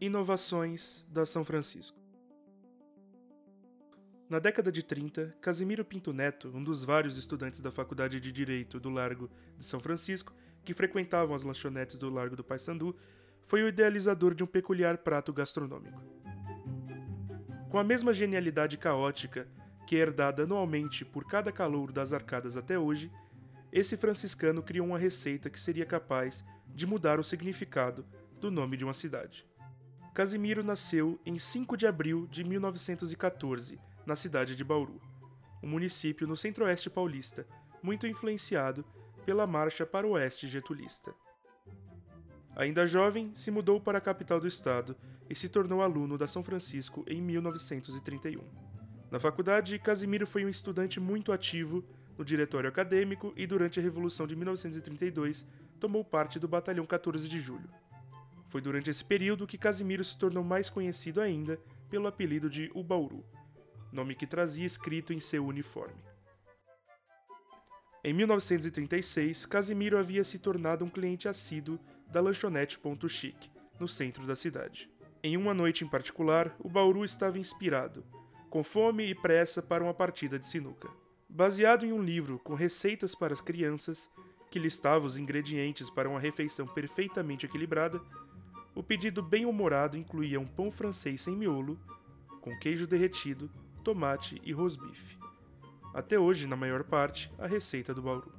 Inovações da São Francisco. Na década de 30, Casimiro Pinto Neto, um dos vários estudantes da Faculdade de Direito do Largo de São Francisco, que frequentavam as lanchonetes do Largo do Paissandu, foi o idealizador de um peculiar prato gastronômico. Com a mesma genialidade caótica que é herdada anualmente por cada calouro das arcadas até hoje, esse franciscano criou uma receita que seria capaz de mudar o significado do nome de uma cidade. Casimiro nasceu em 5 de abril de 1914, na cidade de Bauru, um município no centro-oeste paulista, muito influenciado pela marcha para o oeste getulista. Ainda jovem, se mudou para a capital do estado e se tornou aluno da São Francisco em 1931. Na faculdade, Casimiro foi um estudante muito ativo no diretório acadêmico e durante a Revolução de 1932 tomou parte do Batalhão 14 de Julho. Foi durante esse período que Casimiro se tornou mais conhecido ainda pelo apelido de Ubauru, nome que trazia escrito em seu uniforme. Em 1936, Casimiro havia se tornado um cliente assíduo da lanchonete Ponto Chique, no centro da cidade. Em uma noite em particular, o Bauru estava inspirado, com fome e pressa para uma partida de sinuca. Baseado em um livro com receitas para as crianças, que listava os ingredientes para uma refeição perfeitamente equilibrada, o pedido bem-humorado incluía um pão francês sem miolo, com queijo derretido, tomate e rosbife. Até hoje, na maior parte, a receita do Bauru.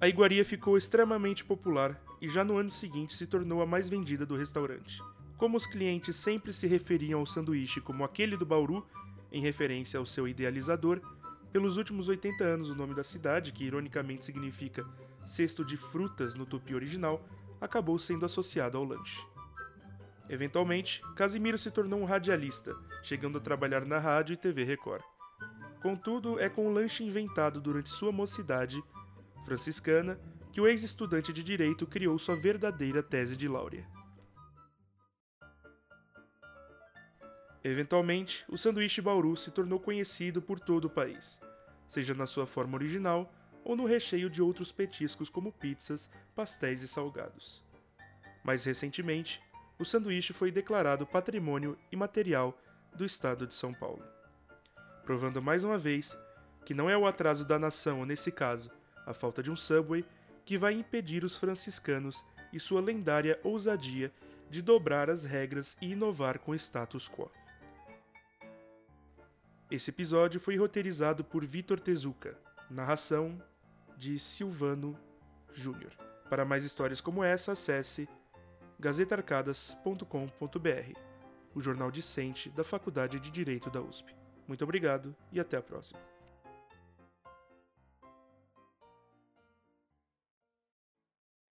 A iguaria ficou extremamente popular e já no ano seguinte se tornou a mais vendida do restaurante. Como os clientes sempre se referiam ao sanduíche como aquele do Bauru, em referência ao seu idealizador, pelos últimos 80 anos o nome da cidade, que ironicamente significa cesto de frutas no tupi original, acabou sendo associado ao lanche. Eventualmente, Casimiro se tornou um radialista, chegando a trabalhar na rádio e TV Record. Contudo, é com o lanche inventado durante sua mocidade franciscana que o ex-estudante de direito criou sua verdadeira tese de laurea. Eventualmente, o sanduíche Bauru se tornou conhecido por todo o país, seja na sua forma original ou no recheio de outros petiscos como pizzas, pastéis e salgados. Mais recentemente, o sanduíche foi declarado Patrimônio Imaterial do Estado de São Paulo. Provando mais uma vez que não é o atraso da nação, ou nesse caso, a falta de um subway, que vai impedir os franciscanos e sua lendária ousadia de dobrar as regras e inovar com o status quo. Esse episódio foi roteirizado por Vitor Tezuka, narração de Silvano Júnior. Para mais histórias como essa, acesse gazetarcadas.com.br, o jornal discente da Faculdade de Direito da USP. Muito obrigado e até a próxima.